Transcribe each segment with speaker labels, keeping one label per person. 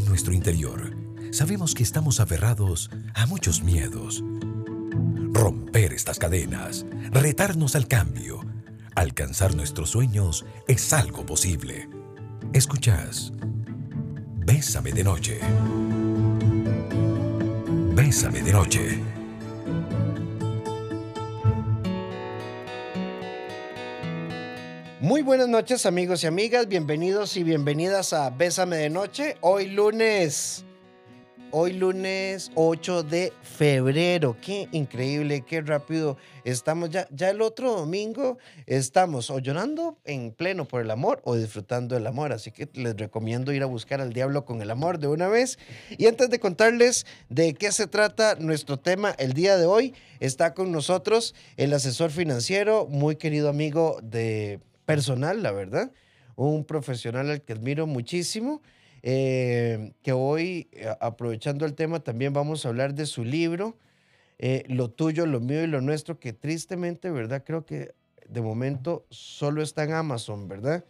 Speaker 1: nuestro interior, sabemos que estamos aferrados a muchos miedos. Romper estas cadenas, retarnos al cambio, alcanzar nuestros sueños es algo posible. Escuchas. Bésame de noche. Bésame de noche.
Speaker 2: Muy buenas noches amigos y amigas, bienvenidos y bienvenidas a Bésame de Noche. Hoy lunes, hoy lunes 8 de febrero. Qué increíble, qué rápido estamos ya. Ya el otro domingo estamos o llorando en pleno por el amor o disfrutando del amor. Así que les recomiendo ir a buscar al diablo con el amor de una vez. Y antes de contarles de qué se trata nuestro tema el día de hoy, está con nosotros el asesor financiero, muy querido amigo de personal, la verdad. Un profesional al que admiro muchísimo. eh, que hoy, eh, aprovechando el tema, también vamos a hablar de su libro, eh, Lo tuyo, lo mío y lo nuestro, que tristemente, ¿verdad? Creo que de momento solo está en Amazon, ¿verdad?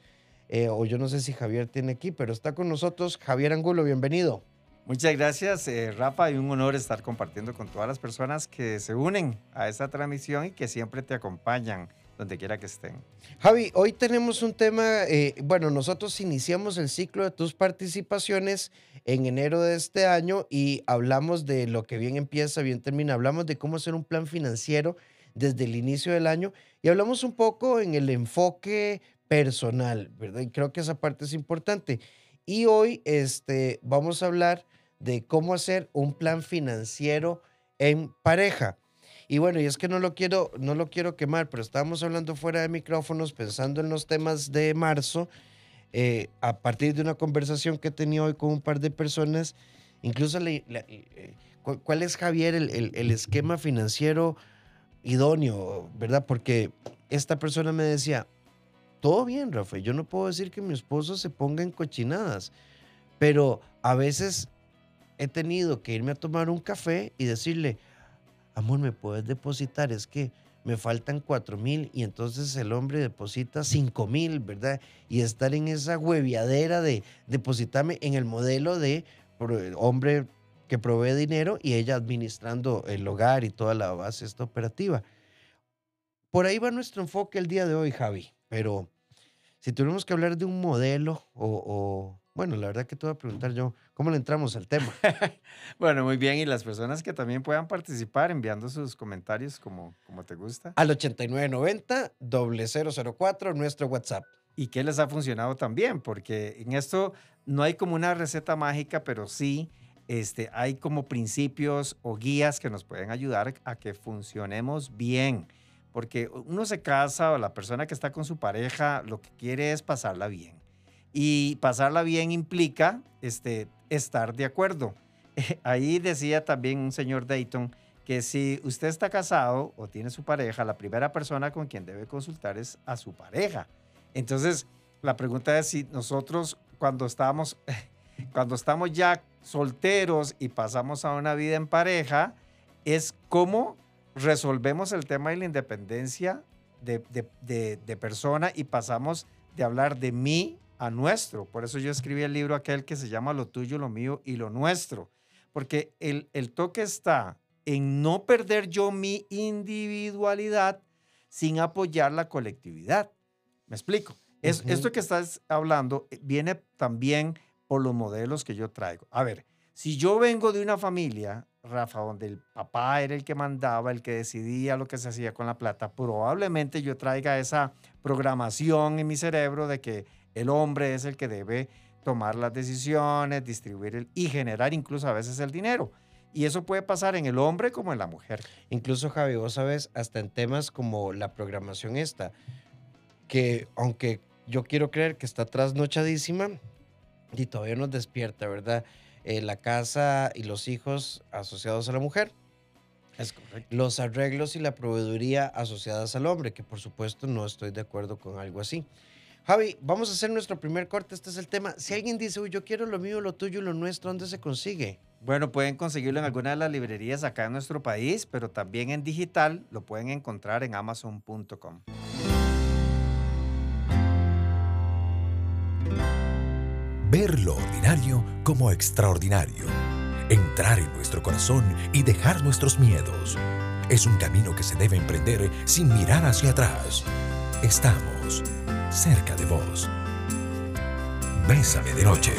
Speaker 2: O yo no sé si Javier tiene aquí, pero está con nosotros Javier Angulo, bienvenido.
Speaker 3: Muchas gracias, Rafa, y un honor estar compartiendo con todas las personas que se unen a esta transmisión y que siempre te acompañan donde quiera que estén.
Speaker 2: Javi, hoy tenemos un tema, eh, bueno, nosotros iniciamos el ciclo de tus participaciones en enero de este año y hablamos de lo que bien empieza, bien termina, hablamos de cómo hacer un plan financiero desde el inicio del año y hablamos un poco en el enfoque personal, ¿verdad? Y creo que esa parte es importante. Y hoy este, vamos a hablar de cómo hacer un plan financiero en pareja. Y bueno, y es que no lo quiero, no lo quiero quemar, pero estábamos hablando fuera de micrófonos, pensando en los temas de marzo, eh, a partir de una conversación que he tenido hoy con un par de personas, incluso le- le- eh, cu- cuál es, Javier, el, el- el esquema financiero idóneo, ¿verdad? Porque esta persona me decía, todo bien, Rafa, yo no puedo decir que mi esposo se ponga en cochinadas, pero a veces he tenido que irme a tomar un café y decirle, amor, ¿me puedes depositar? Es que me faltan cuatro mil y entonces el hombre deposita cinco mil, ¿verdad? Y estar en esa hueviadera de depositarme en el modelo de hombre que provee dinero y ella administrando el hogar y toda la base esta operativa. Por ahí va nuestro enfoque el día de hoy, Javi, pero si tuviéramos que hablar de un modelo o- bueno, la verdad que te voy a preguntar yo, ¿cómo le entramos al tema?
Speaker 3: Bueno, muy bien, y las personas que también puedan participar enviando sus comentarios como, como te gusta.
Speaker 2: Al 8990 004 nuestro WhatsApp.
Speaker 3: ¿Y qué les ha funcionado también? Porque en esto no hay como una receta mágica, pero sí este, hay como principios o guías que nos pueden ayudar a que funcionemos bien. Porque uno se casa o la persona que está con su pareja lo que quiere es pasarla bien. Y pasarla bien implica este, estar de acuerdo. Ahí decía también un señor Dayton que si usted está casado o tiene su pareja, la primera persona con quien debe consultar es a su pareja. Entonces, la pregunta es si nosotros cuando estamos, cuando estamos ya solteros y pasamos a una vida en pareja, es cómo resolvemos el tema de la independencia de, de- persona y pasamos de hablar de mí a nuestro. Por eso yo escribí el libro aquel que se llama Lo tuyo, lo mío y lo nuestro. Porque el, el toque está en no perder yo mi individualidad sin apoyar la colectividad. ¿Me explico? Es. Esto que estás hablando eh, viene también por los modelos que yo traigo. A ver, si yo vengo de una familia, Rafa, donde el papá era el que mandaba, el que decidía lo que se hacía con la plata, probablemente yo traiga esa programación en mi cerebro de que el hombre es el que debe tomar las decisiones, distribuir el- y generar incluso a veces el dinero. Y eso puede pasar en el hombre como en la mujer.
Speaker 2: Incluso, Javi, vos sabes, hasta en temas como la programación esta, que aunque yo quiero creer que está trasnochadísima y todavía nos despierta, ¿verdad? Eh, la casa y los hijos asociados a la mujer,
Speaker 3: Es correcto.
Speaker 2: los arreglos y la proveeduría asociadas al hombre, que por supuesto no estoy de acuerdo con algo así. Javi, vamos a hacer nuestro primer corte, este es el tema. Si alguien dice, uy, yo quiero lo mío, lo tuyo y lo nuestro, ¿dónde se consigue?
Speaker 3: Bueno, pueden conseguirlo en alguna de las librerías acá en nuestro país, pero también en digital lo pueden encontrar en amazon.com.
Speaker 1: Ver lo ordinario como extraordinario. Entrar en nuestro corazón y dejar nuestros miedos. Es un camino que se debe emprender sin mirar hacia atrás. Estamos cerca de vos. Bésame de noche.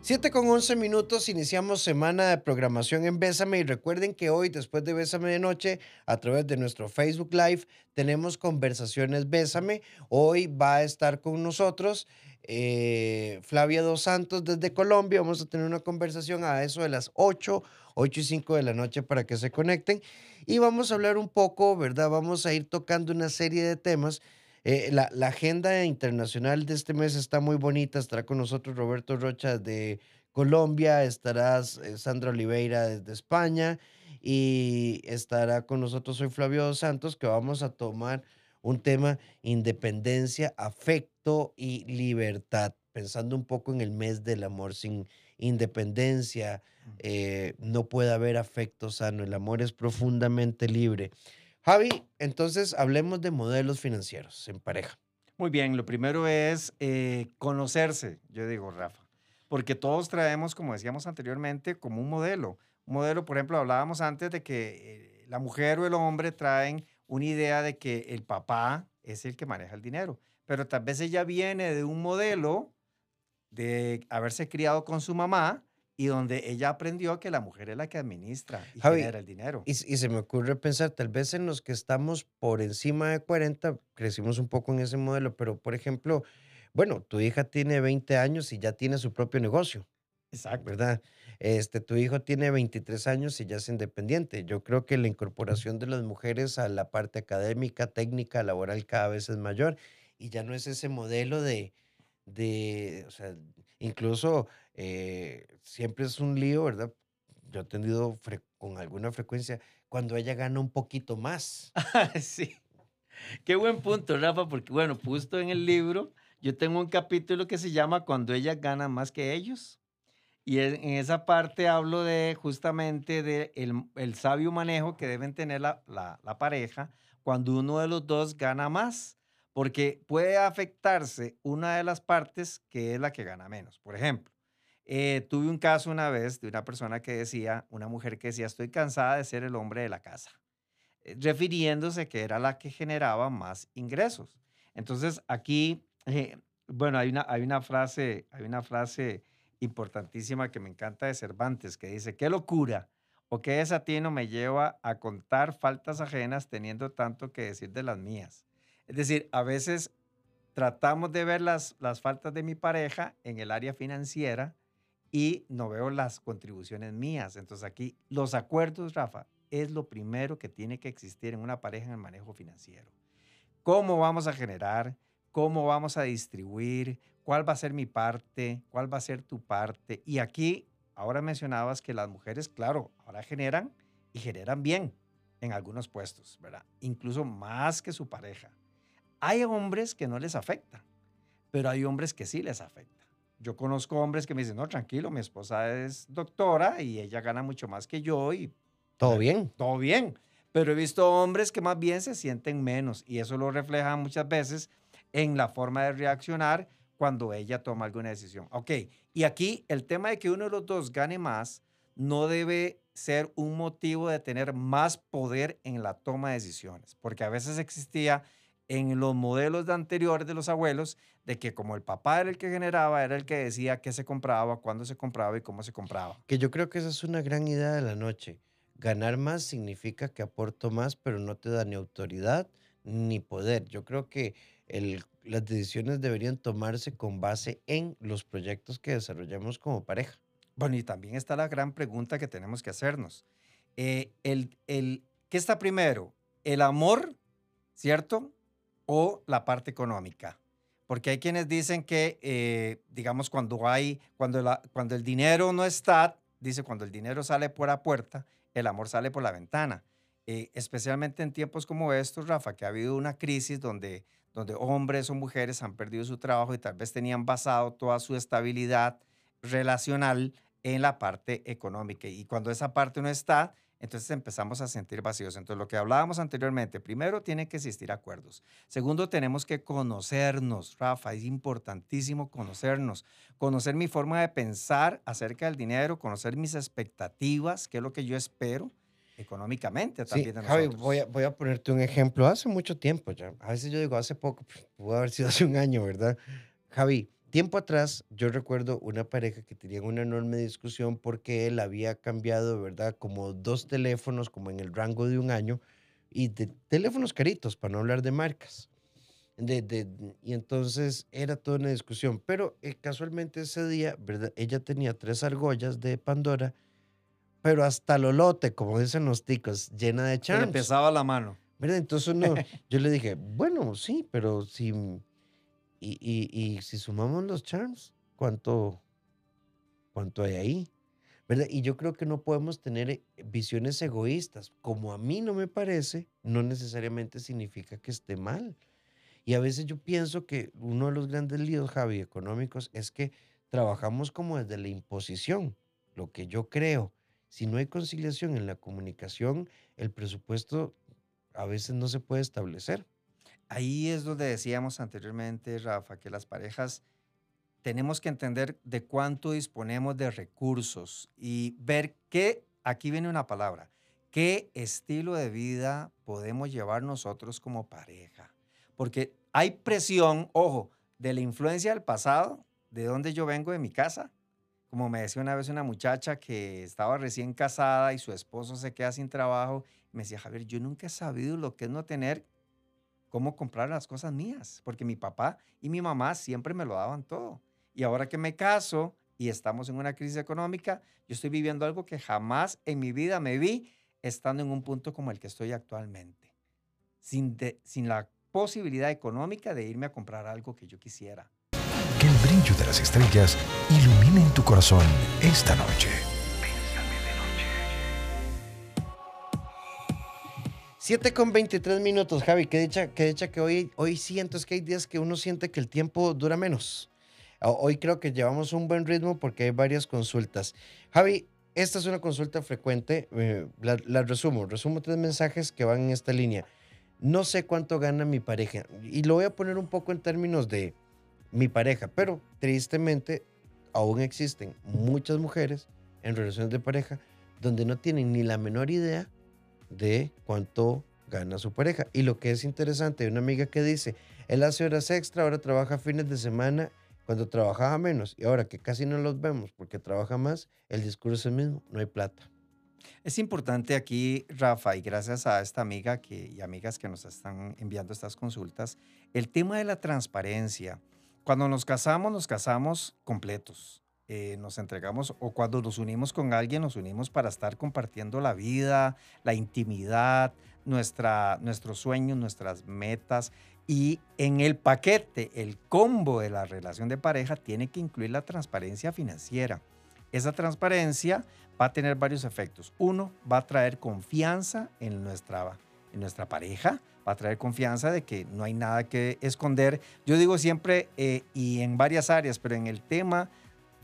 Speaker 2: 7 con 11 minutos, iniciamos semana de programación en Bésame y recuerden que hoy, después de Bésame de Noche, a través de nuestro Facebook Live, tenemos conversaciones Bésame. Hoy va a estar con nosotros eh, Flavia Dos Santos desde Colombia. Vamos a tener una conversación a eso de las 8, 8 y 5 de la noche para que se conecten. Y vamos a hablar un poco, ¿verdad? Vamos a ir tocando una serie de temas eh, la, agenda internacional de este mes está muy bonita. Estará con nosotros Roberto Rocha de Colombia, estará eh, Sandra Oliveira desde España y estará con nosotros hoy Flavio Santos, que vamos a tomar un tema independencia, afecto y libertad, pensando un poco en el mes del amor. Sin independencia eh, no puede haber afecto sano, el amor es profundamente libre. Javi, entonces hablemos de modelos financieros en pareja.
Speaker 3: Muy bien, lo primero es eh, conocerse, yo digo, Rafa, porque todos traemos, como decíamos anteriormente, como un modelo. Un modelo, por ejemplo, hablábamos antes de que eh, la mujer o el hombre traen una idea de que el papá es el que maneja el dinero, pero tal vez ella viene de un modelo de haberse criado con su mamá y donde ella aprendió que la mujer es la que administra y genera el dinero.
Speaker 2: Y, y, se me ocurre pensar, tal vez en los que estamos por encima de 40, crecimos un poco en ese modelo, pero por ejemplo, bueno, tu hija tiene 20 años y ya tiene su propio negocio.
Speaker 3: Exacto.
Speaker 2: ¿Verdad? Este, tu hijo tiene 23 años y ya es independiente. Yo creo que la incorporación de las mujeres a la parte académica, técnica, laboral cada vez es mayor y ya no es ese modelo de, de o sea, incluso eh, siempre es un lío, ¿verdad? Yo he tenido con alguna frecuencia cuando ella gana un poquito más.
Speaker 3: sí. Qué buen punto, Rafa, porque bueno, justo en el libro yo tengo un capítulo que se llama Cuando ella gana más que ellos. Y en esa parte hablo de justamente de el, sabio manejo que deben tener la, la pareja cuando uno de los dos gana más, porque puede afectarse una de las partes que es la que gana menos. Por ejemplo, eh, tuve un caso una vez de una persona que decía, una mujer que decía, estoy cansada de ser el hombre de la casa, eh, refiriéndose que era la que generaba más ingresos. Entonces aquí, eh, bueno, hay una, hay una frase, hay una frase importantísima que me encanta de Cervantes que dice, qué locura o qué desatino me lleva a contar faltas ajenas teniendo tanto que decir de las mías. Es decir, a veces tratamos de ver las, las faltas de mi pareja en el área financiera, y no veo las contribuciones mías. Entonces aquí los acuerdos, Rafa, es lo primero que tiene que existir en una pareja en el manejo financiero. ¿Cómo vamos a generar? ¿Cómo vamos a distribuir? ¿Cuál va a ser mi parte? ¿Cuál va a ser tu parte? Y aquí, ahora mencionabas que las mujeres, claro, ahora generan y generan bien en algunos puestos, ¿verdad? Incluso más que su pareja. Hay hombres que no les afecta, pero hay hombres que sí les afecta. Yo conozco hombres que me dicen, no, tranquilo, mi esposa es doctora y ella gana mucho más que yo y...
Speaker 2: Todo bien.
Speaker 3: Todo bien. Pero he visto hombres que más bien se sienten menos y eso lo refleja muchas veces en la forma de reaccionar cuando ella toma alguna decisión. Ok, y aquí el tema de que uno de los dos gane más no debe ser un motivo de tener más poder en la toma de decisiones, porque a veces existía en los modelos de anteriores de los abuelos, de que como el papá era el que generaba, era el que decía qué se compraba, cuándo se compraba y cómo se compraba.
Speaker 2: Que yo creo que esa es una gran idea de la noche. Ganar más significa que aporto más, pero no te da ni autoridad ni poder. Yo creo que las decisiones deberían tomarse con base en los proyectos que desarrollamos como pareja.
Speaker 3: Bueno, y también está la gran pregunta que tenemos que hacernos. Eh, el, el, ¿Qué está primero? ¿El amor, cierto? O la parte económica. Porque hay quienes dicen que, eh, digamos, cuando hay, cuando, cuando el dinero no está, dice, cuando el dinero sale por la puerta, el amor sale por la ventana. Eh, especialmente en tiempos como estos, Rafa, que ha habido una crisis donde, donde hombres o mujeres han perdido su trabajo y tal vez tenían basado toda su estabilidad relacional en la parte económica. Y cuando esa parte no está, entonces empezamos a sentir vacíos. Entonces, lo que hablábamos anteriormente, primero tiene que existir acuerdos. Segundo, tenemos que conocernos, Rafa, es importantísimo conocernos, conocer mi forma de pensar acerca del dinero, conocer mis expectativas, qué es lo que yo espero económicamente también
Speaker 2: sí, Javi, voy a, voy a ponerte un ejemplo. Hace mucho tiempo ya, a veces yo digo hace poco, pues, pudo haber sido hace un año, ¿verdad? Javi, tiempo atrás yo recuerdo una pareja que tenía una enorme discusión porque él había cambiado, ¿verdad? Como dos teléfonos, como en el rango de un año, y de teléfonos caritos, para no hablar de marcas. De, de, y entonces era toda una discusión. Pero eh, casualmente ese día, ¿verdad? Ella tenía tres argollas de Pandora pero hasta lolote, como dicen los ticos, llena de charms.
Speaker 3: le pesaba la mano.
Speaker 2: ¿Verdad? Entonces uno, yo le dije, bueno, sí, pero si, y, si sumamos los charms, ¿cuánto, ¿cuánto hay ahí? ¿Verdad? Y yo creo que no podemos tener eh, visiones egoístas. Como a mí no me parece, no necesariamente significa que esté mal. Y a veces yo pienso que uno de los grandes líos, Javi, económicos, es que trabajamos como desde la imposición, lo que yo creo si no hay conciliación en la comunicación, el presupuesto a veces no se puede establecer.
Speaker 3: Ahí es donde decíamos anteriormente, Rafa, que las parejas tenemos que entender de cuánto disponemos de recursos y ver qué, aquí viene una palabra, qué estilo de vida podemos llevar nosotros como pareja. Porque hay presión, ojo, de la influencia del pasado, de donde yo vengo de mi casa, como me decía una vez una muchacha que estaba recién casada y su esposo se queda sin trabajo, me decía, Javier, yo nunca he sabido lo que es no tener cómo comprar las cosas mías, porque mi papá y mi mamá siempre me lo daban todo. Y ahora que me caso y estamos en una crisis económica, yo estoy viviendo algo que jamás en mi vida me vi estando en un punto como el que estoy actualmente, sin, sin la posibilidad económica de irme a comprar algo que yo quisiera
Speaker 1: que el brillo de las estrellas ilumine en tu corazón esta noche.
Speaker 2: Siete con 23 minutos, Javi. Qué dicha, qué dicha que hoy, hoy siento, es que hay días que uno siente que el tiempo dura menos. Hoy creo que llevamos un buen ritmo porque hay varias consultas. Javi, esta es una consulta frecuente. Eh, la, la, resumo. Resumo tres mensajes que van en esta línea. No sé cuánto gana mi pareja. Y lo voy a poner un poco en términos de, mi pareja. Pero tristemente aún existen muchas mujeres en relaciones de pareja donde no tienen ni la menor idea de cuánto gana su pareja. Y lo que es interesante, hay una amiga que dice, él hace horas extra, ahora trabaja fines de semana cuando trabajaba menos y ahora que casi no los vemos porque trabaja más, el discurso es el mismo, no hay plata.
Speaker 3: Es importante aquí, Rafa, y gracias a esta amiga que, y amigas que nos están enviando estas consultas, el tema de la transparencia. Cuando nos casamos, nos casamos completos. Eh, nos entregamos o cuando nos unimos con alguien, nos unimos para estar compartiendo la vida, la intimidad, nuestra, nuestros sueños, nuestras metas. Y en el paquete, el combo de la relación de pareja tiene que incluir la transparencia financiera. Esa transparencia va a tener varios efectos. Uno, va a traer confianza en nuestra, en nuestra pareja, va a traer confianza de que no hay nada que esconder. Yo digo siempre, eh, y en varias áreas, pero en el tema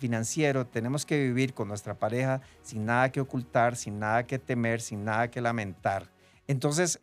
Speaker 3: financiero tenemos que vivir con nuestra pareja sin nada que ocultar, sin nada que temer, sin nada que lamentar. Entonces,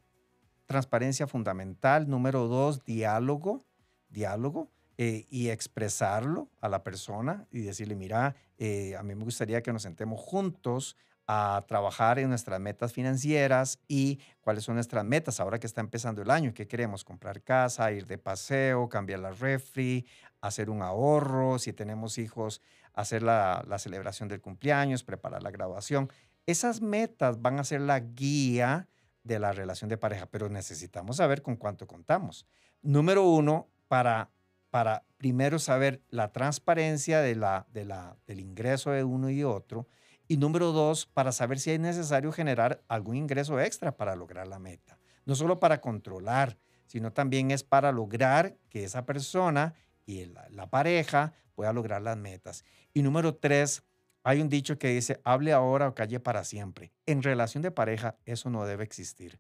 Speaker 3: transparencia fundamental. Número dos, diálogo, diálogo. Eh, y expresarlo a la persona y decirle, mira, eh, a mí me gustaría que nos sentemos juntos a trabajar en nuestras metas financieras y cuáles son nuestras metas ahora que está empezando el año. ¿Qué queremos? Comprar casa, ir de paseo, cambiar la refri, hacer un ahorro, si tenemos hijos, hacer la, la celebración del cumpleaños, preparar la graduación. Esas metas van a ser la guía de la relación de pareja, pero necesitamos saber con cuánto contamos. Número uno, para, para primero saber la transparencia de la, de la, del ingreso de uno y otro y número dos, para saber si es necesario generar algún ingreso extra para lograr la meta. No solo para controlar, sino también es para lograr que esa persona y la, pareja pueda lograr las metas. Y número tres, hay un dicho que dice, hable ahora o calle para siempre. En relación de pareja, eso no debe existir.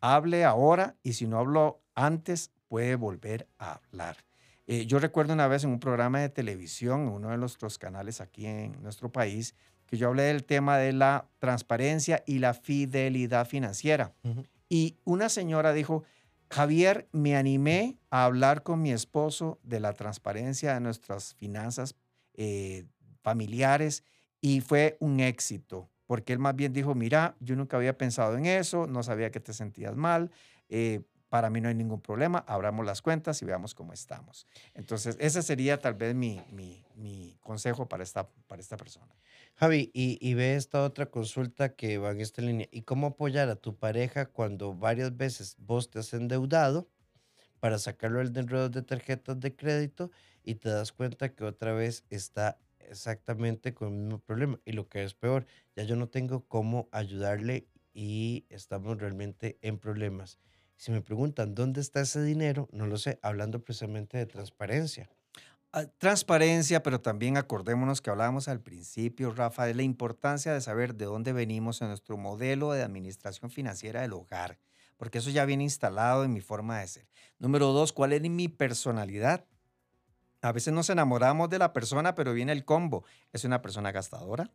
Speaker 3: Hable ahora y si no habló antes, puede volver a hablar. Eh, yo recuerdo una vez en un programa de televisión, en uno de nuestros canales aquí en nuestro país, que yo hablé del tema de la transparencia y la fidelidad financiera. Y una señora dijo, Javier, me animé a hablar con mi esposo de la transparencia de nuestras finanzas eh, familiares y fue un éxito, porque él más bien dijo, mira, yo nunca había pensado en eso, no sabía que te sentías mal, eh, para mí no hay ningún problema, abramos las cuentas y veamos cómo estamos. Entonces, ese sería tal vez mi, mi, consejo para esta, para esta persona.
Speaker 2: Javi, y, ve esta otra consulta que va en esta línea. ¿Y cómo apoyar a tu pareja cuando varias veces vos te has endeudado para sacarlo del enredo de tarjetas de crédito y te das cuenta que otra vez está exactamente con el mismo problema? Y lo que es peor, ya yo no tengo cómo ayudarle y estamos realmente en problemas. Si me preguntan dónde está ese dinero, no lo sé, hablando precisamente de transparencia.
Speaker 3: Ah, transparencia, pero también acordémonos que hablábamos al principio, Rafa, de la importancia de saber de dónde venimos en nuestro modelo de administración financiera del hogar, porque eso ya viene instalado en mi forma de ser. Número dos, ¿cuál es mi personalidad? A veces nos enamoramos de la persona, pero viene el combo. ¿Es una persona gastadora?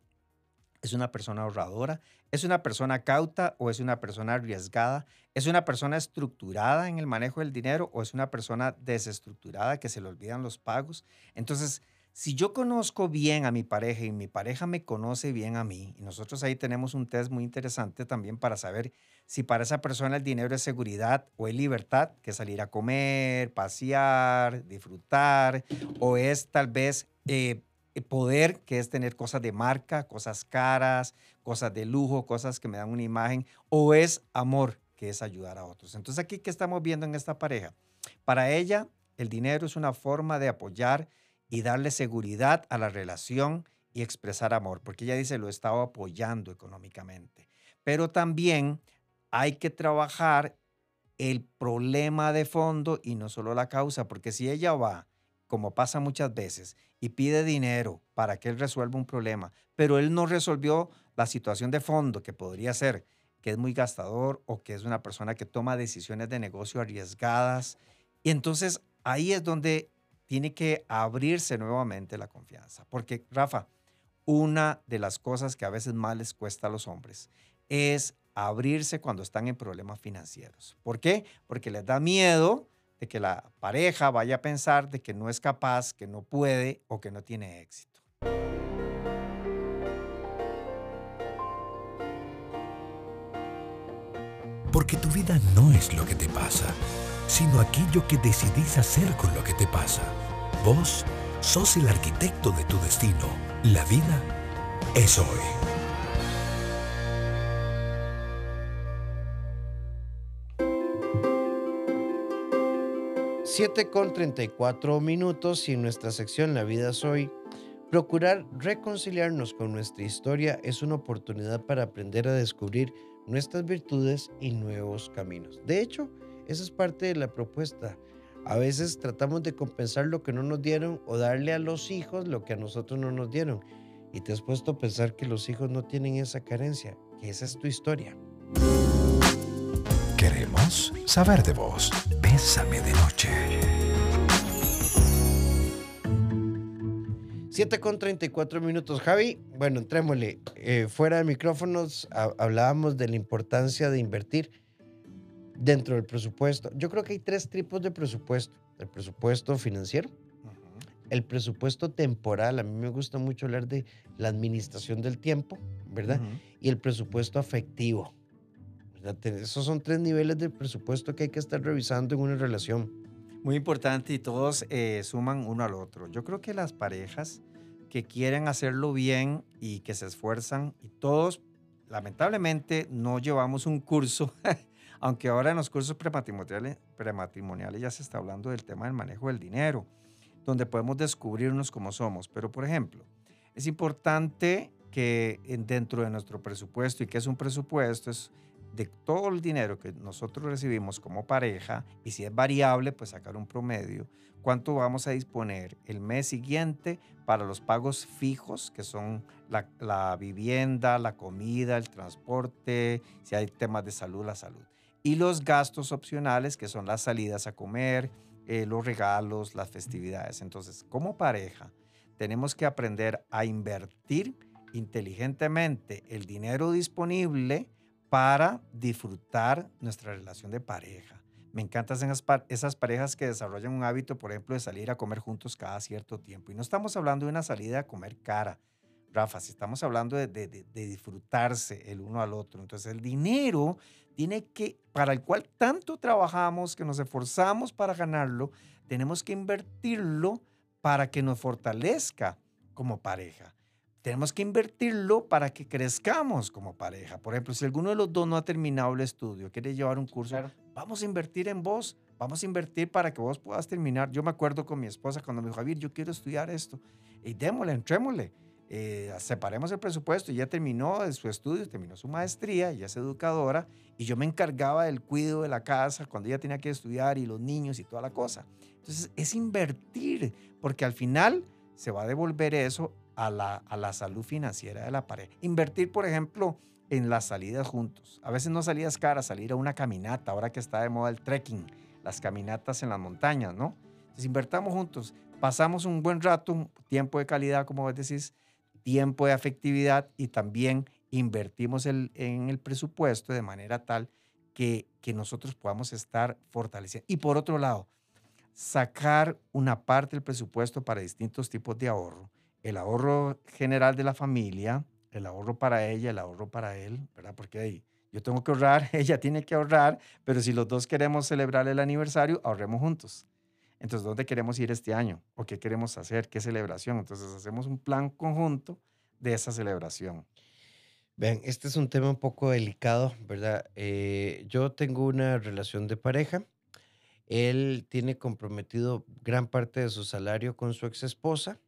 Speaker 3: ¿Es una persona ahorradora? ¿Es una persona cauta o es una persona arriesgada? ¿Es una persona estructurada en el manejo del dinero o es una persona desestructurada que se le olvidan los pagos? Entonces, si yo conozco bien a mi pareja y mi pareja me conoce bien a mí, y nosotros ahí tenemos un test muy interesante también para saber si para esa persona el dinero es seguridad o es libertad, que salir a comer, pasear, disfrutar, o es tal vez eh, poder, que es tener cosas de marca, cosas caras, cosas de lujo, cosas que me dan una imagen, o es amor, que es ayudar a otros. Entonces aquí, ¿qué estamos viendo en esta pareja? Para ella, el dinero es una forma de apoyar y darle seguridad a la relación y expresar amor, porque ella dice, lo estaba apoyando económicamente. Pero también hay que trabajar el problema de fondo y no solo la causa, porque si ella va como pasa muchas veces, y pide dinero para que él resuelva un problema, pero él no resolvió la situación de fondo que podría ser que es muy gastador o que es una persona que toma decisiones de negocio arriesgadas. Y entonces ahí es donde tiene que abrirse nuevamente la confianza. Porque, Rafa, una de las cosas que a veces más les cuesta a los hombres es abrirse cuando están en problemas financieros. ¿Por qué? Porque les da miedo de que la pareja vaya a pensar de que no es capaz, que no puede o que no tiene éxito.
Speaker 1: Porque tu vida no es lo que te pasa, sino aquello que decidís hacer con lo que te pasa. Vos sos el arquitecto de tu destino. La vida es hoy.
Speaker 2: 7 con 34 minutos y en nuestra sección La vida es hoy, procurar reconciliarnos con nuestra historia es una oportunidad para aprender a descubrir nuestras virtudes y nuevos caminos. De hecho, esa es parte de la propuesta. A veces tratamos de compensar lo que no nos dieron o darle a los hijos lo que a nosotros no nos dieron. Y te has puesto a pensar que los hijos no tienen esa carencia, que esa es tu historia.
Speaker 1: Queremos saber de vos. Bésame de noche.
Speaker 2: 7 con 34 minutos. Javi, bueno, entrémosle. Eh, fuera de micrófonos hablábamos de la importancia de invertir dentro del presupuesto. Yo creo que hay tres tipos de presupuesto. El presupuesto financiero, el presupuesto temporal. A mí me gusta mucho hablar de la administración del tiempo, ¿verdad? Y el presupuesto afectivo. Esos son tres niveles de presupuesto que hay que estar revisando en una relación.
Speaker 3: Muy importante y todos eh, suman uno al otro. Yo creo que las parejas que quieren hacerlo bien y que se esfuerzan y todos, lamentablemente, no llevamos un curso, aunque ahora en los cursos prematrimoniales, prematrimoniales ya se está hablando del tema del manejo del dinero, donde podemos descubrirnos como somos. Pero, por ejemplo, es importante que dentro de nuestro presupuesto, y que es un presupuesto, es de todo el dinero que nosotros recibimos como pareja, y si es variable, pues sacar un promedio, cuánto vamos a disponer el mes siguiente para los pagos fijos, que son la, vivienda, la comida, el transporte, si hay temas de salud, la salud. Y los gastos opcionales, que son las salidas a comer, eh, los regalos, las festividades. Entonces, como pareja, tenemos que aprender a invertir inteligentemente el dinero disponible para disfrutar nuestra relación de pareja. Me encantan esas, parejas que desarrollan un hábito, por ejemplo, de salir a comer juntos cada cierto tiempo. Y no estamos hablando de una salida a comer cara, Rafa, si estamos hablando de, de, disfrutarse el uno al otro. Entonces el dinero tiene que, para el cual tanto trabajamos, que nos esforzamos para ganarlo, tenemos que invertirlo para que nos fortalezca como pareja. Tenemos que invertirlo para que crezcamos como pareja. Por ejemplo, si alguno de los dos no ha terminado el estudio, quiere llevar un curso, vamos a invertir en vos, vamos a invertir para que vos puedas terminar. Yo me acuerdo con mi esposa cuando me dijo, Javier, yo quiero estudiar esto. Y démosle, entrémosle. Eh, separemos el presupuesto, ya terminó su estudio, terminó su maestría, ya es educadora, y yo me encargaba del cuidado de la casa cuando ella tenía que estudiar y los niños y toda la cosa. Entonces es invertir, porque al final se va a devolver eso a la, a la salud financiera de la pareja. Invertir, por ejemplo, en las salidas juntos. A veces no salidas caras, salir a una caminata, ahora que está de moda el trekking, las caminatas en las montañas, ¿no? Entonces invertamos juntos, pasamos un buen rato, tiempo de calidad, como vos decís, tiempo de afectividad y también invertimos en el presupuesto de manera tal que, que nosotros podamos estar fortaleciendo. Y por otro lado, sacar una parte del presupuesto para distintos tipos de ahorro. El ahorro general de la familia, el ahorro para ella, el ahorro para él, ¿verdad? Porque ahí yo tengo que ahorrar, ella tiene que ahorrar, pero si los dos queremos celebrar el aniversario, ahorremos juntos. Entonces, ¿dónde queremos ir este año? ¿O qué queremos hacer? ¿Qué celebración? Entonces, hacemos un plan conjunto de esa celebración.
Speaker 2: Vean, este es un tema un poco delicado, ¿verdad? Eh, yo tengo una relación de pareja. Él tiene comprometido gran parte de su salario con su ex esposa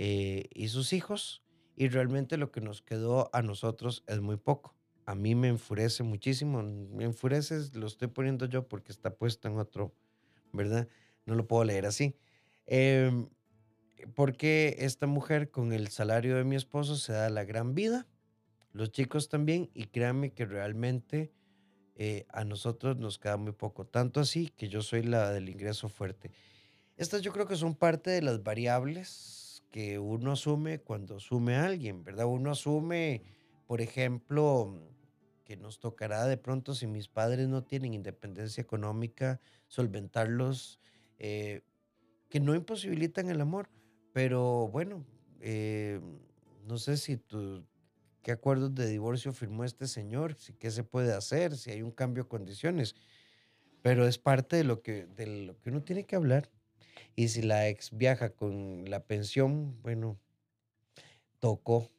Speaker 2: eh, y sus hijos, y realmente lo que nos quedó a nosotros es muy poco. A mí me enfurece muchísimo, me enfurece, lo estoy poniendo yo porque está puesto en otro, ¿verdad? no lo puedo leer así. Em, porque esta mujer con el salario de mi esposo se da la gran vida, los chicos también, y créanme que realmente eh, a nosotros nos queda muy poco, tanto así que yo soy la del ingreso fuerte. Estas yo creo que son parte de las variables que uno asume cuando asume a alguien, ¿verdad? Uno asume, por ejemplo, que nos tocará de pronto si mis padres no tienen independencia económica, solventarlos eh, que no imposibilitan el amor, pero bueno, eh, no sé si tú, qué acuerdos de divorcio firmó este señor, si qué se puede hacer, si hay un cambio de condiciones, pero es parte de lo que, de lo que uno tiene que hablar. Y si la ex viaja con la pensión, bueno, tocó.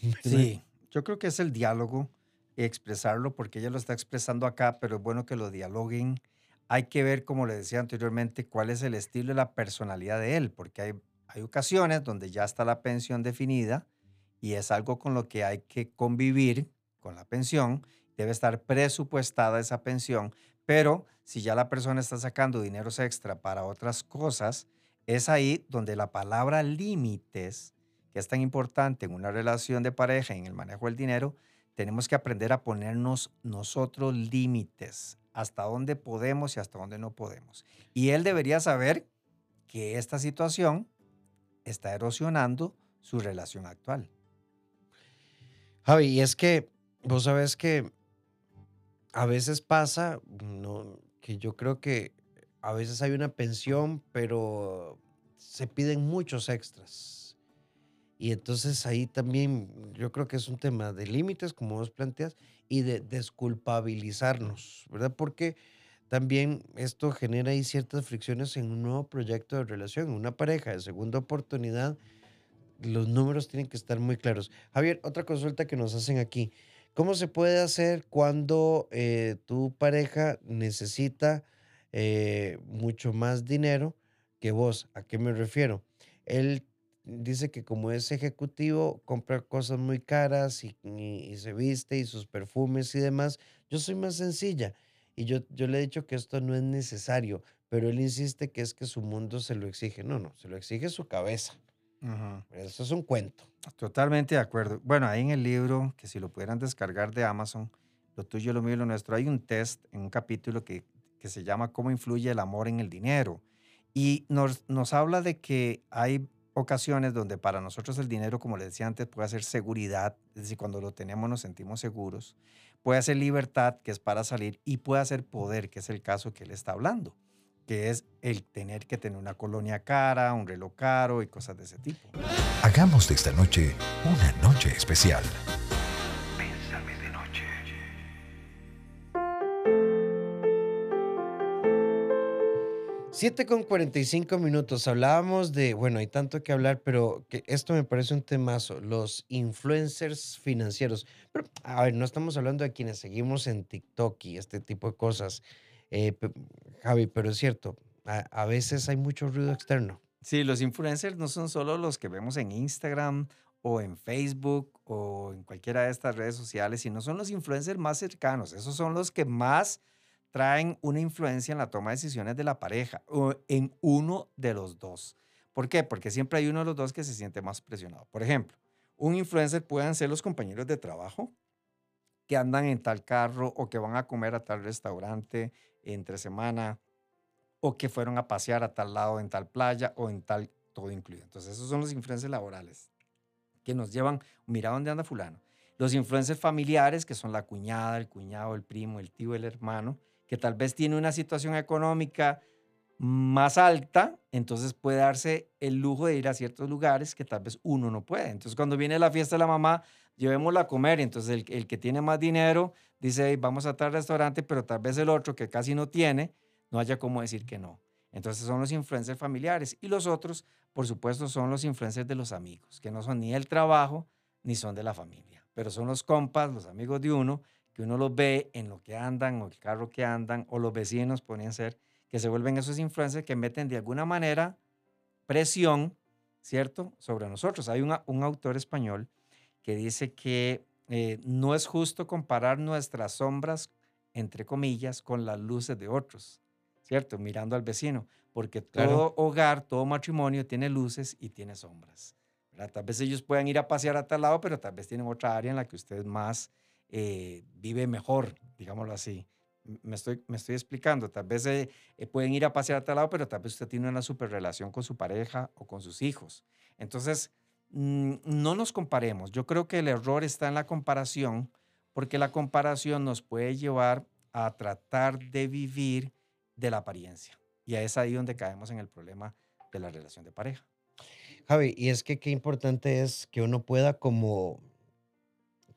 Speaker 3: Sí, yo creo que es el diálogo, expresarlo, porque ella lo está expresando acá, pero es bueno que lo dialoguen. Hay que ver, como le decía anteriormente, cuál es el estilo y la personalidad de él, porque hay, hay ocasiones donde ya está la pensión definida y es algo con lo que hay que convivir con la pensión, debe estar presupuestada esa pensión, pero si ya la persona está sacando dineros extra para otras cosas, es ahí donde la palabra límites, que es tan importante en una relación de pareja en el manejo del dinero, tenemos que aprender a ponernos nosotros límites hasta dónde podemos y hasta dónde no podemos. Y él debería saber que esta situación está erosionando su relación actual.
Speaker 2: Javi, y es que vos sabes que a veces pasa, no, que yo creo que a veces hay una pensión, pero se piden muchos extras. Y entonces ahí también yo creo que es un tema de límites, como vos planteas, y de desculpabilizarnos, ¿verdad? Porque también esto genera ahí ciertas fricciones en un nuevo proyecto de relación, en una pareja de segunda oportunidad. Los números tienen que estar muy claros. Javier, otra consulta que nos hacen aquí. ¿Cómo se puede hacer cuando eh, tu pareja necesita eh, mucho más dinero que vos? ¿A qué me refiero? Él dice que como es ejecutivo, compra cosas muy caras y, se viste y sus perfumes y demás. Yo soy más sencilla y yo, yo le he dicho que esto no es necesario, pero él insiste que es que su mundo se lo exige. No, no, se lo exige su cabeza. Eso es un cuento.
Speaker 3: Totalmente de acuerdo. Bueno, ahí en el libro, que si lo pudieran descargar de Amazon, lo tuyo, lo mío y lo nuestro, hay un test en un capítulo que, que se llama ¿Cómo influye el amor en el dinero? Y nos, nos habla de que hay ocasiones donde para nosotros el dinero, como les decía antes, puede ser seguridad, es decir, cuando lo tenemos nos sentimos seguros, puede ser libertad, que es para salir, y puede ser poder, que es el caso que él está hablando, que es el tener que tener una colonia cara, un reloj caro y cosas de ese tipo.
Speaker 1: Hagamos de esta noche una noche especial.
Speaker 2: 7 con 45 minutos. Hablábamos de, bueno, hay tanto que hablar, pero que esto me parece un temazo, los influencers financieros. Pero, a ver, no estamos hablando de quienes seguimos en TikTok y este tipo de cosas, eh, Javi, pero es cierto, a, a veces hay mucho ruido externo.
Speaker 3: Sí, los influencers no son solo los que vemos en Instagram o en Facebook o en cualquiera de estas redes sociales, sino son los influencers más cercanos. Esos son los que más traen una influencia en la toma de decisiones de la pareja o en uno de los dos. ¿Por qué? Porque siempre hay uno de los dos que se siente más presionado. Por ejemplo, un influencer pueden ser los compañeros de trabajo que andan en tal carro o que van a comer a tal restaurante entre semana o que fueron a pasear a tal lado en tal playa o en tal todo incluido. Entonces, esos son los influencers laborales que nos llevan, mira dónde anda fulano. Los influencers familiares, que son la cuñada, el cuñado, el primo, el tío, el hermano, que tal vez tiene una situación económica más alta, entonces puede darse el lujo de ir a ciertos lugares que tal vez uno no puede. Entonces, cuando viene la fiesta de la mamá, llevémosla a comer. Entonces, el, que tiene más dinero dice, vamos a tal restaurante, pero tal vez el otro que casi no tiene, no haya cómo decir que no. Entonces, son los influencers familiares. Y los otros, por supuesto, son los influencers de los amigos, que no son ni el trabajo ni son de la familia, pero son los compas, los amigos de uno, que uno los ve en lo que andan o el carro que andan o los vecinos podrían ser, que se vuelven esos influencers que meten de alguna manera presión, ¿cierto?, sobre nosotros. Hay un, un autor español que dice que eh, no es justo comparar nuestras sombras, entre comillas, con las luces de otros, ¿cierto? Mirando al vecino, porque todo hogar, todo matrimonio tiene luces y tiene sombras. Tal vez ellos puedan ir a pasear a tal lado, pero tal vez tienen otra área en la que usted más eh, vive mejor, digámoslo así. Me estoy, me estoy explicando, tal vez eh, eh, pueden ir a pasear a tal lado, pero tal vez usted tiene una super relación con su pareja o con sus hijos. Entonces, no nos comparemos. Yo creo que el error está en la comparación, porque la comparación nos puede llevar a tratar de vivir de la apariencia. Y es ahí donde caemos en el problema de la relación de pareja.
Speaker 2: Javi, y es que qué importante es que uno pueda como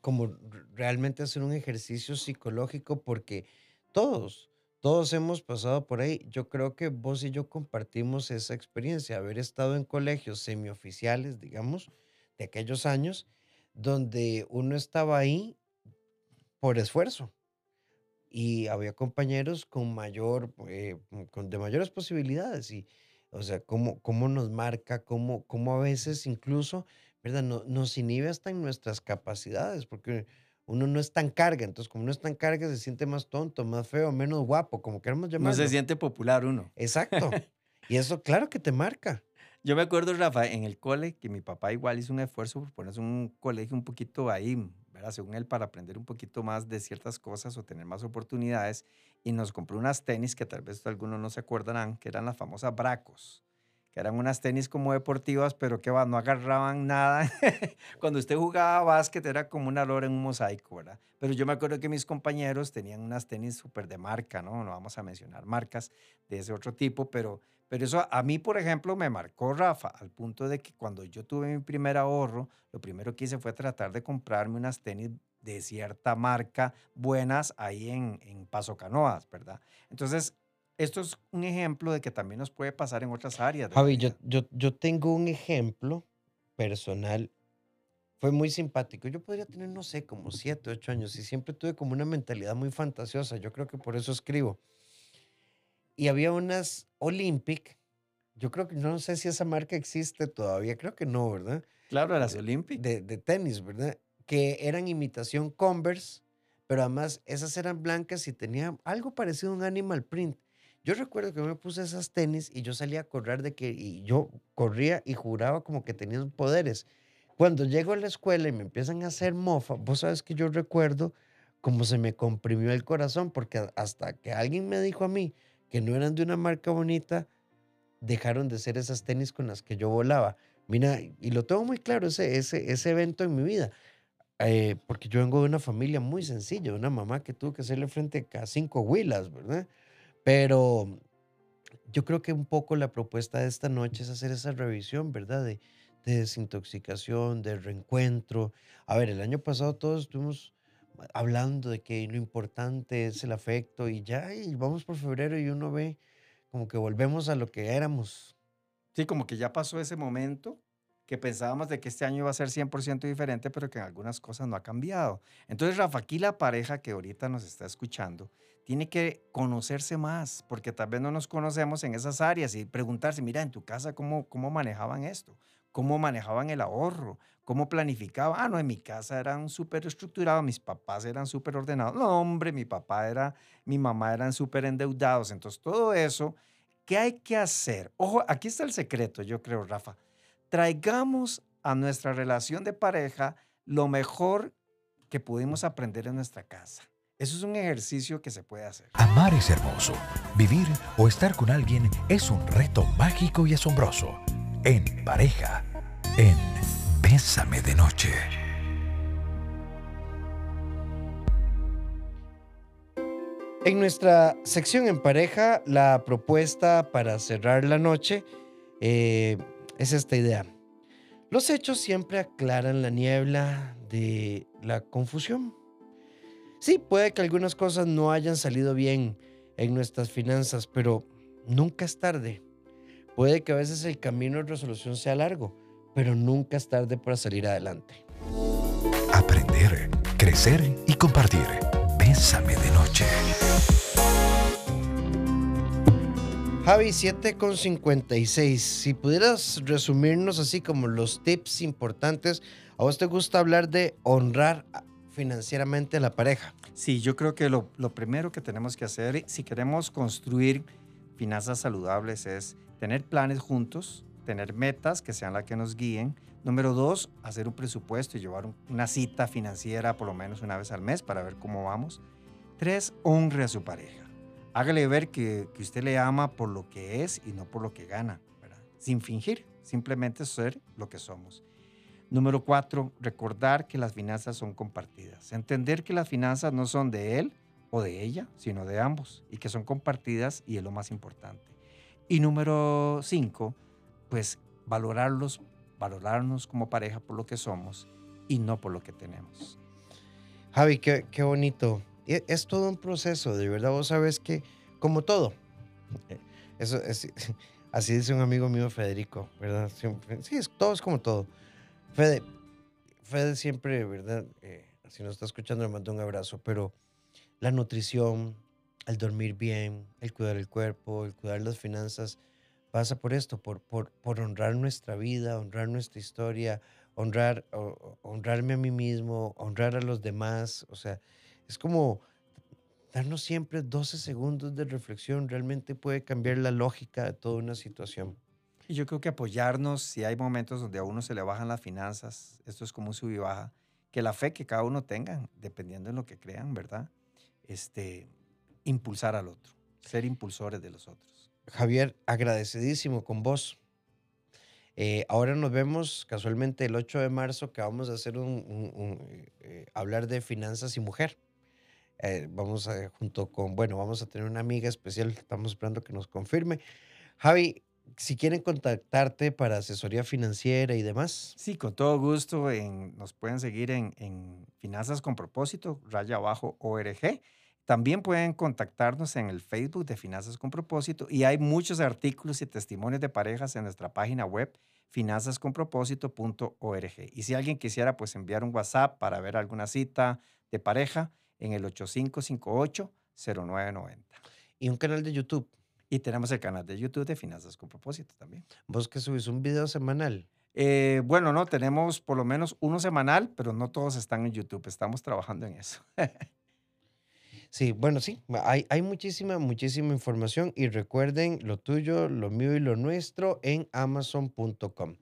Speaker 2: como realmente hacer un ejercicio psicológico porque todos, todos hemos pasado por ahí. Yo creo que vos y yo compartimos esa experiencia, haber estado en colegios semioficiales, digamos, de aquellos años, donde uno estaba ahí por esfuerzo y había compañeros con mayor, eh, con, de mayores posibilidades y, o sea, cómo, cómo nos marca, cómo, cómo a veces incluso ¿verdad? No, nos inhibe hasta en nuestras capacidades, porque uno no es tan carga, entonces como no es tan carga se siente más tonto, más feo, menos guapo, como queramos llamarlo.
Speaker 3: No se siente popular uno.
Speaker 2: Exacto. y eso claro que te marca.
Speaker 3: Yo me acuerdo, Rafa, en el cole, que mi papá igual hizo un esfuerzo por ponerse un colegio un poquito ahí, ¿verdad? Según él, para aprender un poquito más de ciertas cosas o tener más oportunidades. Y nos compró unas tenis que tal vez algunos no se acordarán, que eran las famosas Bracos que eran unas tenis como deportivas, pero que no agarraban nada. Cuando usted jugaba básquet era como una lora en un mosaico, ¿verdad? Pero yo me acuerdo que mis compañeros tenían unas tenis súper de marca, ¿no? No vamos a mencionar marcas de ese otro tipo, pero, pero eso a mí, por ejemplo, me marcó Rafa, al punto de que cuando yo tuve mi primer ahorro, lo primero que hice fue tratar de comprarme unas tenis de cierta marca buenas ahí en, en Paso Canoas, ¿verdad? Entonces, esto es un ejemplo de que también nos puede pasar en otras áreas.
Speaker 2: Javi, yo, yo, yo tengo un ejemplo personal. Fue muy simpático. Yo podría tener, no sé, como siete, ocho años y siempre tuve como una mentalidad muy fantasiosa. Yo creo que por eso escribo. Y había unas Olympic. Yo creo que no sé si esa marca existe todavía. Creo que no, ¿verdad?
Speaker 3: Claro, las Olympic.
Speaker 2: De, de tenis, ¿verdad? Que eran imitación Converse, pero además esas eran blancas y tenían algo parecido a un animal print. Yo recuerdo que me puse esas tenis y yo salía a correr de que y yo corría y juraba como que tenía poderes. Cuando llego a la escuela y me empiezan a hacer mofa, vos sabes que yo recuerdo cómo se me comprimió el corazón porque hasta que alguien me dijo a mí que no eran de una marca bonita, dejaron de ser esas tenis con las que yo volaba. Mira, y lo tengo muy claro, ese, ese, ese evento en mi vida. Eh, porque yo vengo de una familia muy sencilla, una mamá que tuvo que hacerle frente a cinco huilas, ¿verdad? Pero yo creo que un poco la propuesta de esta noche es hacer esa revisión, ¿verdad? De, de desintoxicación, de reencuentro. A ver, el año pasado todos estuvimos hablando de que lo importante es el afecto y ya, y vamos por febrero y uno ve como que volvemos a lo que éramos.
Speaker 3: Sí, como que ya pasó ese momento que pensábamos de que este año iba a ser 100% diferente, pero que en algunas cosas no ha cambiado. Entonces, Rafa, aquí la pareja que ahorita nos está escuchando tiene que conocerse más, porque tal vez no nos conocemos en esas áreas y preguntarse, mira, en tu casa, ¿cómo, cómo manejaban esto? ¿Cómo manejaban el ahorro? ¿Cómo planificaban? Ah, no, en mi casa eran súper estructurados, mis papás eran súper ordenados. No, hombre, mi papá era, mi mamá eran súper endeudados. Entonces, todo eso, ¿qué hay que hacer? Ojo, aquí está el secreto, yo creo, Rafa traigamos a nuestra relación de pareja lo mejor que pudimos aprender en nuestra casa. Eso es un ejercicio que se puede hacer.
Speaker 1: Amar es hermoso. Vivir o estar con alguien es un reto mágico y asombroso. En pareja, en Bésame de Noche.
Speaker 2: En nuestra sección en pareja, la propuesta para cerrar la noche eh, es esta idea. Los hechos siempre aclaran la niebla de la confusión. Sí, puede que algunas cosas no hayan salido bien en nuestras finanzas, pero nunca es tarde. Puede que a veces el camino de resolución sea largo, pero nunca es tarde para salir adelante.
Speaker 1: Aprender, crecer y compartir. Bésame de noche.
Speaker 2: Javi, 7,56. Si pudieras resumirnos así como los tips importantes, ¿a vos te gusta hablar de honrar financieramente la pareja?
Speaker 3: Sí, yo creo que lo primero que tenemos que hacer, si queremos construir finanzas saludables, es tener planes juntos, tener metas que sean las que nos guíen. Número dos, hacer un presupuesto y llevar una cita financiera por lo menos una vez al mes para ver cómo vamos. Tres, honre a su pareja hágale ver que, usted le ama por lo que es y no por lo que gana, sin fingir, simplemente ser lo que somos. Número cuatro, recordar que las finanzas son compartidas. Entender que las finanzas no son de él o de ella, sino de ambos y que son compartidas y es lo más importante. Y número cinco, pues valorarlos, valorarnos como pareja por lo que somos y no por lo que tenemos.
Speaker 2: Javi, qué, qué bonito e, es todo un proceso, de verdad, vos sabes que, como todo, eh, eso es, así dice un amigo mío, Federico, ¿verdad? sí, es, todo es como todo. Fede, Fede siempre, ¿verdad? Eh, si nos está escuchando, le mando un abrazo, pero la nutrición, el dormir bien, el cuidar el cuerpo, el cuidar las finanzas, pasa por esto, por, por, por honrar nuestra vida, honrar nuestra historia, honrar, honrarme a mí mismo, honrar a los demás, o sea, es como darnos siempre 12 segundos de reflexión realmente puede cambiar la lógica de toda una situación.
Speaker 3: Y yo creo que apoyarnos, si hay momentos donde a uno se le bajan las finanzas, esto es como un sub y baja, que la fe que cada uno tenga, dependiendo de lo que crean, ¿verdad? Este, impulsar al otro, ser impulsores de los otros.
Speaker 2: Javier, agradecidísimo con vos. Eh, ahora nos vemos casualmente el 8 de marzo que vamos a hacer un, eh, hablar de finanzas y mujer. Eh, vamos a, junto con, bueno, vamos a tener una amiga especial, estamos esperando que nos confirme. Javi, si quieren contactarte para asesoría financiera y demás.
Speaker 3: Sí, con todo gusto. En, nos pueden seguir en, en, Finanzas con Propósito, raya abajo ORG. También pueden contactarnos en el Facebook de Finanzas con Propósito y hay muchos artículos y testimonios de parejas en nuestra página web finanzasconpropósito.org. Y si alguien quisiera pues enviar un WhatsApp para ver alguna cita de pareja, en el 8558-0990.
Speaker 2: Y un canal de YouTube.
Speaker 3: Y tenemos el canal de YouTube de Finanzas con Propósito también.
Speaker 2: ¿Vos que subís un video semanal?
Speaker 3: Eh, bueno, no, tenemos por lo menos uno semanal, pero no todos están en YouTube. Estamos trabajando en eso.
Speaker 2: sí, bueno, sí, hay, hay muchísima, muchísima información y recuerden lo tuyo, lo mío y lo nuestro en amazon.com.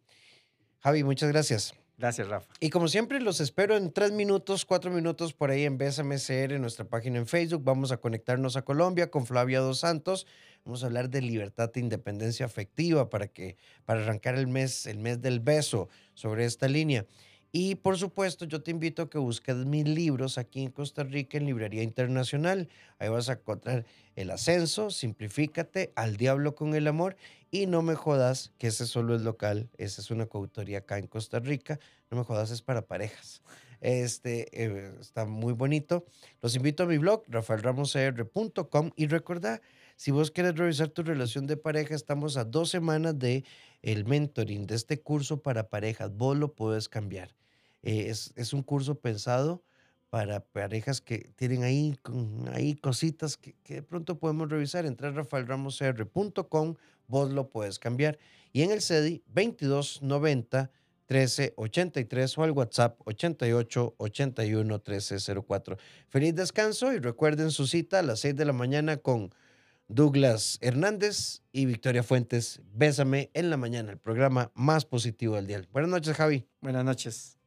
Speaker 2: Javi, muchas gracias.
Speaker 3: Gracias, Rafa.
Speaker 2: Y como siempre, los espero en tres minutos, cuatro minutos por ahí en BSMCR, en nuestra página en Facebook. Vamos a conectarnos a Colombia con Flavia Dos Santos Vamos a hablar de libertad e independencia afectiva para que para arrancar el mes, el mes del beso sobre esta línea. Y por supuesto, yo te invito a que busques mis libros aquí en Costa Rica en Librería Internacional. Ahí vas a encontrar El Ascenso, Simplifícate, Al Diablo con el Amor y No Me Jodas, que ese solo es local, esa es una coautoría acá en Costa Rica. No Me Jodas es para parejas. Este eh, está muy bonito. Los invito a mi blog, rafaelramosr.com y recuerda, si vos quieres revisar tu relación de pareja, estamos a dos semanas de el mentoring de este curso para parejas. Vos lo puedes cambiar. Eh, es, es, un curso pensado para parejas que tienen ahí, ahí cositas que, que de pronto podemos revisar. Entra a rafaelramosr.com, vos lo puedes cambiar. Y en el CEDI 2290 1383 o al WhatsApp 88 81 1304. Feliz descanso y recuerden su cita a las 6 de la mañana con Douglas Hernández y Victoria Fuentes. Bésame en la mañana, el programa más positivo del día. Buenas noches, Javi.
Speaker 3: Buenas noches.